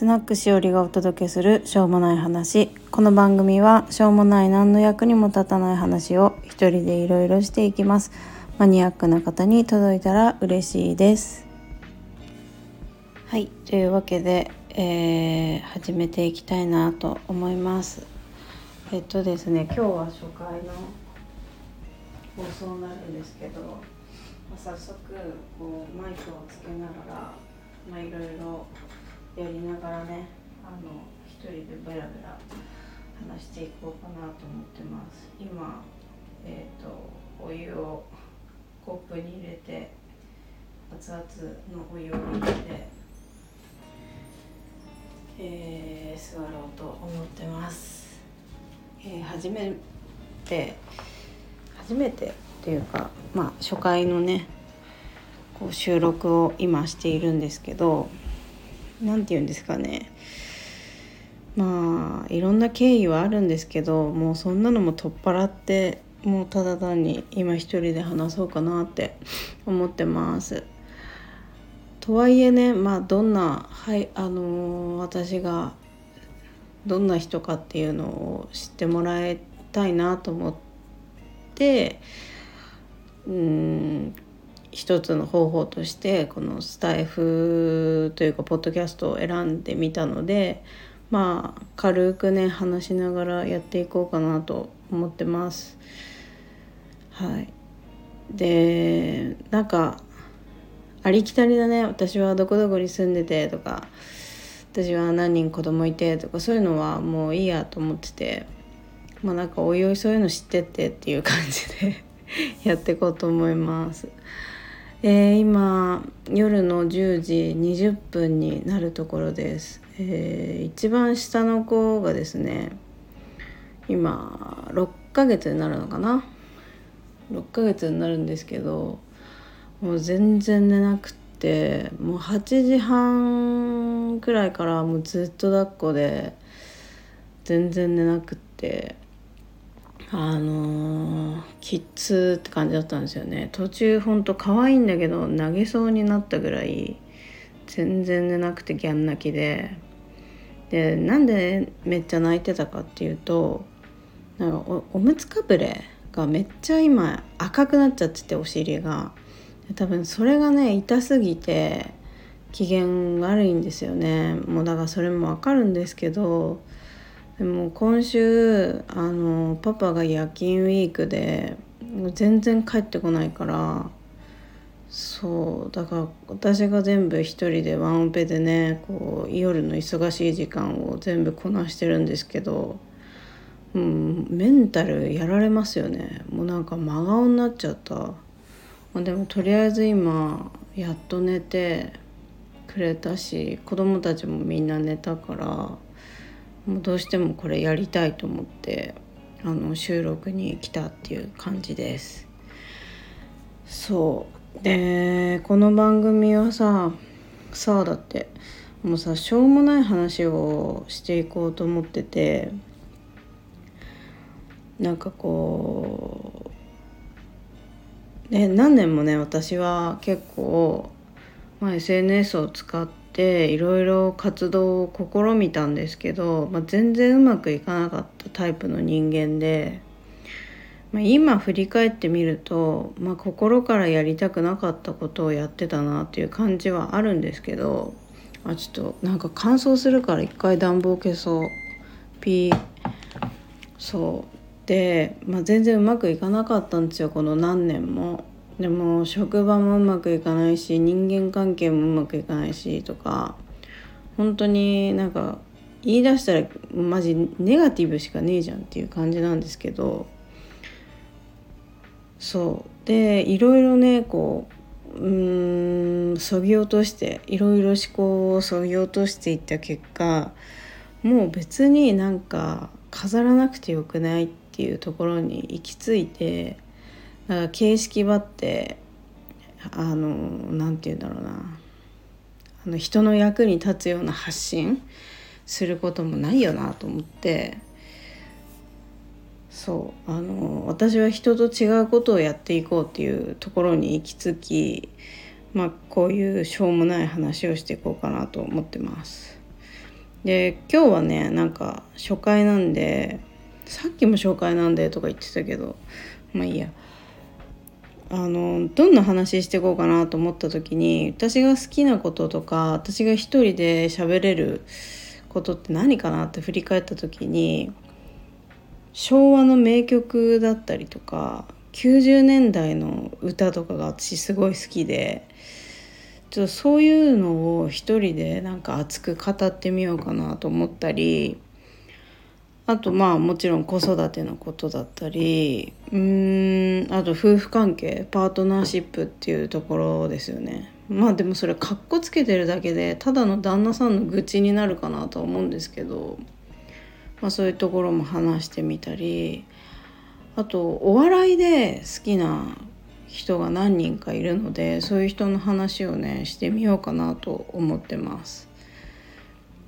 スナックしおりがお届けするしょうもない話。この番組はしょうもない何の役にも立たない話を一人でいろいろしていきます。マニアックな方に届いたら嬉しいです。はいというわけで、えー、始めていきたいなと思います。えっとですね今日は初回の放送になるんですけど、まあ、早速こうマイクをつけながらまあいろいろやりながらねあの一人でベラベラ話していこうかなと思ってます。今えっ、ー、とお湯をコップに入れて熱々のお湯を入れて、えー、座ろうと思ってます、えー、初めて初めてっていうかまあ初回のねこう収録を今しているんですけど何て言うんですかねまあいろんな経緯はあるんですけどもうそんなのも取っ払ってもうただ単に今一人で話そうかなって思ってます。とはいえねまあどんなはいあのー、私がどんな人かっていうのを知ってもらいたいなと思ってうん一つの方法としてこのスタイフというかポッドキャストを選んでみたのでまあ軽くね話しながらやっていこうかなと思ってます。はい、でなんかありきたりだね私はどこどこに住んでてとか私は何人子供いてとかそういうのはもういいやと思っててまあなんかおいおいそういうの知ってってっていう感じで やっていこうと思います。えー、今夜の10時20分になるところです、えー、一番下の子がですね今6ヶ月になるのかな？6ヶ月になるんですけどもう全然寝なくってもう8時半くらいからもうずっと抱っこで全然寝なくって。あのー、キッズって感じだったんですよね。途中ほんと可愛いんだけど投げそうになったぐらい全然寝なくてギャン泣きで。でなんでめっちゃ泣いてたかっていうとなんかおおむつかぶれがめっちゃ今赤くなっちゃっててお尻が。多分それがね痛すぎて機嫌悪いんですよね。もうだからそれもわかるんですけどでも今週あのパパが夜勤ウィークで全然帰ってこないからそうだから私が全部一人でワンオペでねこう夜の忙しい時間を全部こなしてるんですけど、うん、メンタルやられますよねもうなんか真顔になっちゃった、まあ、でもとりあえず今やっと寝てくれたし子供たちもみんな寝たから。もうどうしてもこれやりたいと思ってあの収録に来たっていう感じです。そうでこの番組はささあだってもうさしょうもない話をしていこうと思っててなんかこうね何年もね私は結構、まあ、SNS を使ってていろいろ活動を試みたんですけど、まあ、全然うまくいかなかったタイプの人間で、まあ、今振り返ってみると、まあ、心からやりたくなかったことをやってたなっていう感じはあるんですけどあちょっとなんか乾燥するから一回暖房消そう。ピー。そう。で、まあ、全然うまくいかなかったんですよこの何年も。でも職場もうまくいかないし人間関係もうまくいかないしとか本当になんか言い出したらマジネガティブしかねえじゃんっていう感じなんですけどそうでいろいろねこううんそぎ落としていろいろ思考をそぎ落としていった結果もう別になんか飾らなくてよくないっていうところに行き着いて。だ形式ばってあの何て言うんだろうな。あの人の役に立つような発信することもないよなと思って。そう。あの私は人と違うことをやっていこうっていうところに行き着きまあこういうしょうもない話をしていこうかなと思ってます。で今日はねなんか初回なんでさっきも紹介なんでとか言ってたけどまあいいや。あのどんな話していこうかなと思った時に私が好きなこととか私が一人で喋れることって何かなって振り返った時に昭和の名曲だったりとか90年代の歌とかが私すごい好きでちょっとそういうのを一人でなんか熱く語ってみようかなと思ったりあとまあもちろん子育てのことだったりうーんあと夫婦関係パートナーシップっていうところですよねまあでもそれかっこつけてるだけでただの旦那さんの愚痴になるかなとは思うんですけど、まあ、そういうところも話してみたりあとお笑いで好きな人が何人かいるのでそういう人の話をねしてみようかなと思ってます。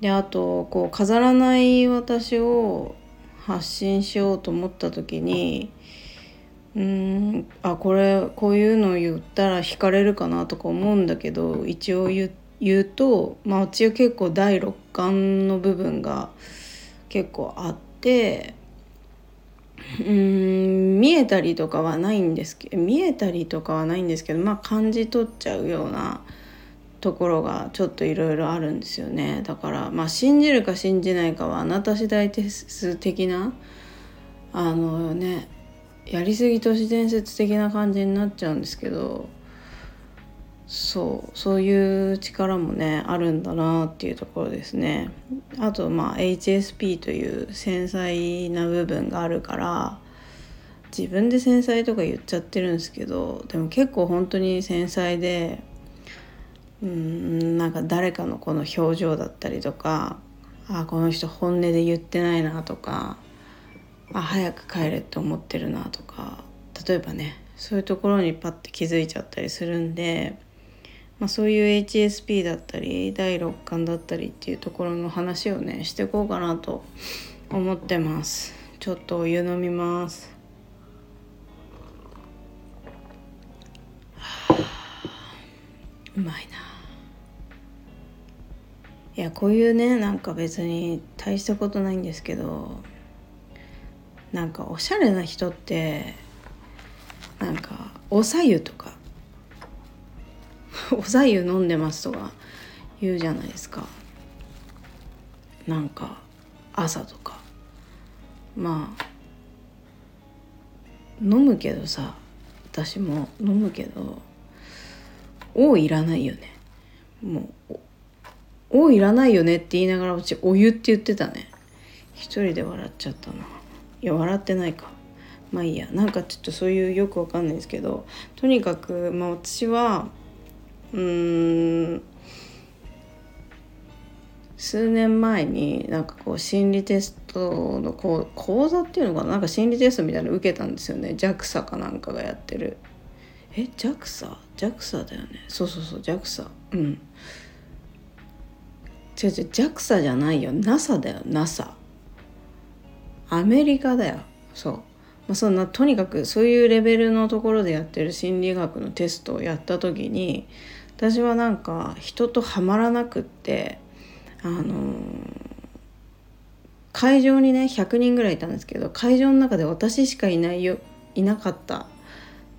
であとこう飾らない私を発信しようと思った時にうんあこれこういうのを言ったら惹かれるかなとか思うんだけど一応言うとまあ私は結構第六感の部分が結構あってうん見えたりとかはないんですけど見えたりとかはないんですけどまあ感じ取っちゃうようなところがちょっといろいろあるんですよね。だからまあ信じるか信じないかはあなた次第です的なあのねやりすぎ都市伝説的な感じになっちゃうんですけどそうそういう力もねあるんだなっていうところですね。あとまあ HSP という繊細な部分があるから自分で繊細とか言っちゃってるんですけどでも結構本当に繊細でうんなんか誰かのこの表情だったりとかあこの人本音で言ってないなとかあ早く帰れって思ってるなとか例えばねそういうところにパッて気づいちゃったりするんでまあ、そういう HSP だったり第六感だったりっていうところの話をねしていこうかなと思ってます。ちょっとお湯飲みます。うまいな。いやこういうねなんか別に大したことないんですけどなんかおしゃれな人ってなんかおさゆとか おさゆ飲んでますとか言うじゃないですか。なんか朝とか。まあ飲むけどさ私も飲むけど「おいらないよね」もう「おいらないよね」って言いながらうちお湯って言ってたね。一人で笑っちゃったな。いや笑ってないか。まあいいや。なんかちょっとそういうよくわかんないですけどとにかくまあ私はうん数年前になんかこう心理テストのこう講座っていうのかな？なんか心理テストみたいなの受けたんですよね。JAXA かなんかがやってる。え JAXA?JAXA だよね。そうそうそう JAXA うん。違う違う JAXA じゃないよ。NASA だよ。NASA アメリカだよ。そう。まあ、そんなとにかくそういうレベルのところでやってる心理学のテストをやった時に私はなんか人とはまらなくってあのー、会場にね100人ぐらいいたんですけど会場の中で私しかいないよいなかったっ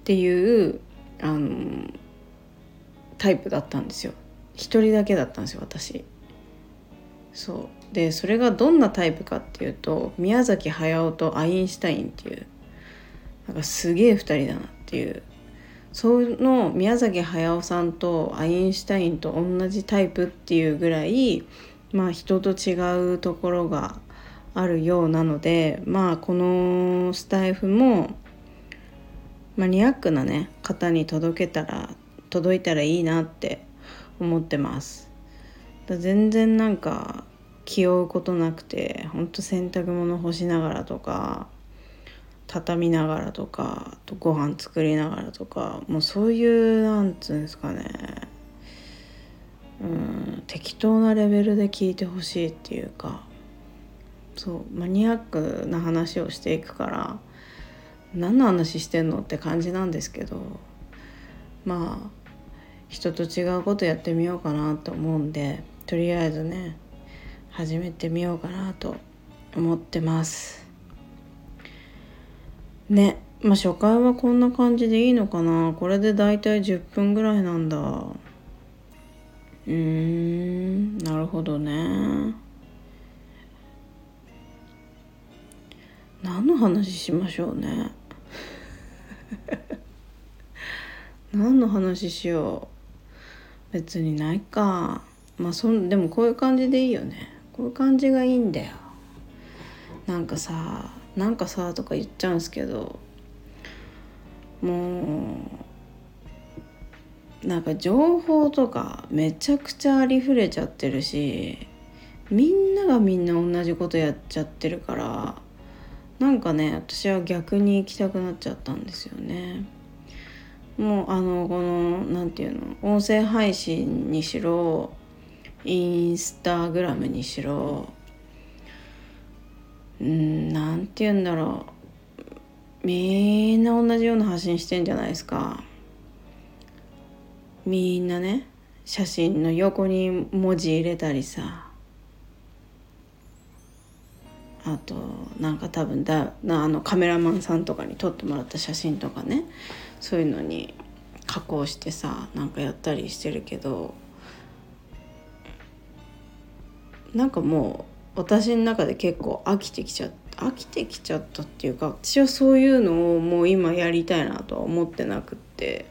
ていうあのー、タイプだったんですよ。一人だけだったんですよ私。そう。でそれがどんなタイプかっていうと宮崎駿とアインシュタインっていうなんかすげえ2人だなっていう。その宮崎駿さんとアインシュタインと同じタイプっていうぐらいまあ人と違うところがあるようなのでまあこのスタイフもマニアックなね方に届けたら届いたらいいなって思ってます。全然なんか気負うことなくてほんと洗濯物干しながらとか畳みながらとかとご飯作りながらとかもうそういうなんつうんですかねうん適当なレベルで聞いてほしいっていうかそうマニアックな話をしていくから何の話してんのって感じなんですけどまあ人と違うことやってみようかなと思うんでとりあえずね始めてみようかなと思ってます。ねまあ初回はこんな感じでいいのかな。これでだいたい10分ぐらいなんだ。うーんなるほどね。何の話しましょうね。何の話しよう。別にないか。まあそんでもこういう感じでいいよねこういう感じがいいんだよなんかさなんかさとか言っちゃうんすけどもうなんか情報とかめちゃくちゃありふれちゃってるしみんながみんな同じことやっちゃってるからなんかね私は逆に行きたくなっちゃったんですよね。もうあのこの何て言うの音声配信にしろインスタグラムにしろうん何て言うんだろう。みんな同じような発信してんじゃないですか。みんなね写真の横に文字入れたりさ。あとなんか多分だあのカメラマンさんとかに撮ってもらった写真とかね。そういうのに加工してさなんかやったりしてるけど。なんかもう私の中で結構飽きてきちゃった飽きてきちゃったっていうか私はそういうのをもう今やりたいなとは思ってなくって。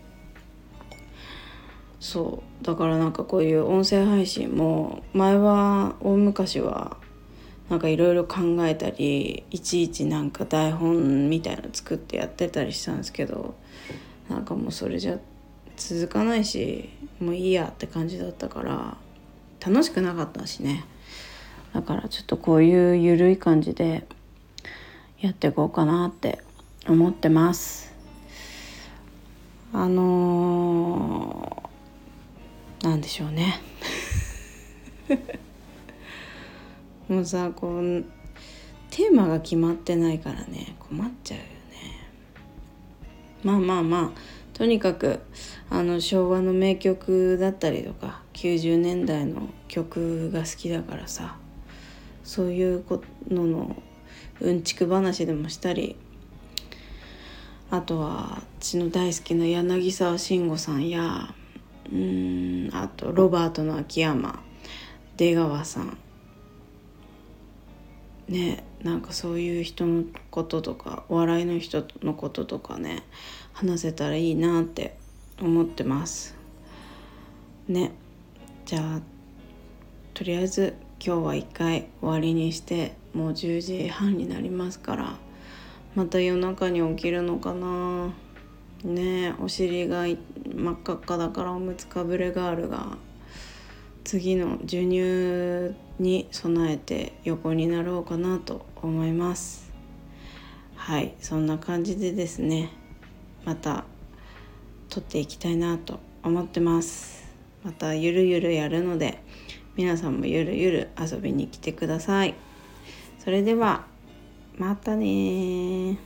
そう。だからなんかこういう音声配信も前は大昔はなんかいろいろ考えたりいちいちなんか台本みたいの作ってやってたりしたんですけどなんかもうそれじゃ続かないしもういいやって感じだったから楽しくなかったしね。だからちょっとこういう緩い感じでやっていこうかなって思ってます。あのー、なんでしょうね。もうさこうテーマが決まってないからね。困っちゃうよね。まあまあまあとにかくあの昭和の名曲だったりとか90年代の曲が好きだからさ。そういうののうんちく話でもしたりあとは私の大好きな柳沢慎吾さんやうんあとロバートの秋山出川さん。ねなんかそういう人のこととかお笑いの人のこととかね話せたらいいなって思ってます。ねじゃあとりあえず今日は一回終わりにしてもう10時半になりますからまた夜中に起きるのかな。ねお尻が真っ赤っかだからおむつかぶれガールが次の授乳に備えて横になろうかなと思います。はいそんな感じでですねまた撮っていきたいなと思ってます。またゆるゆるやるので皆さんもゆるゆる遊びに来てください。それではまたね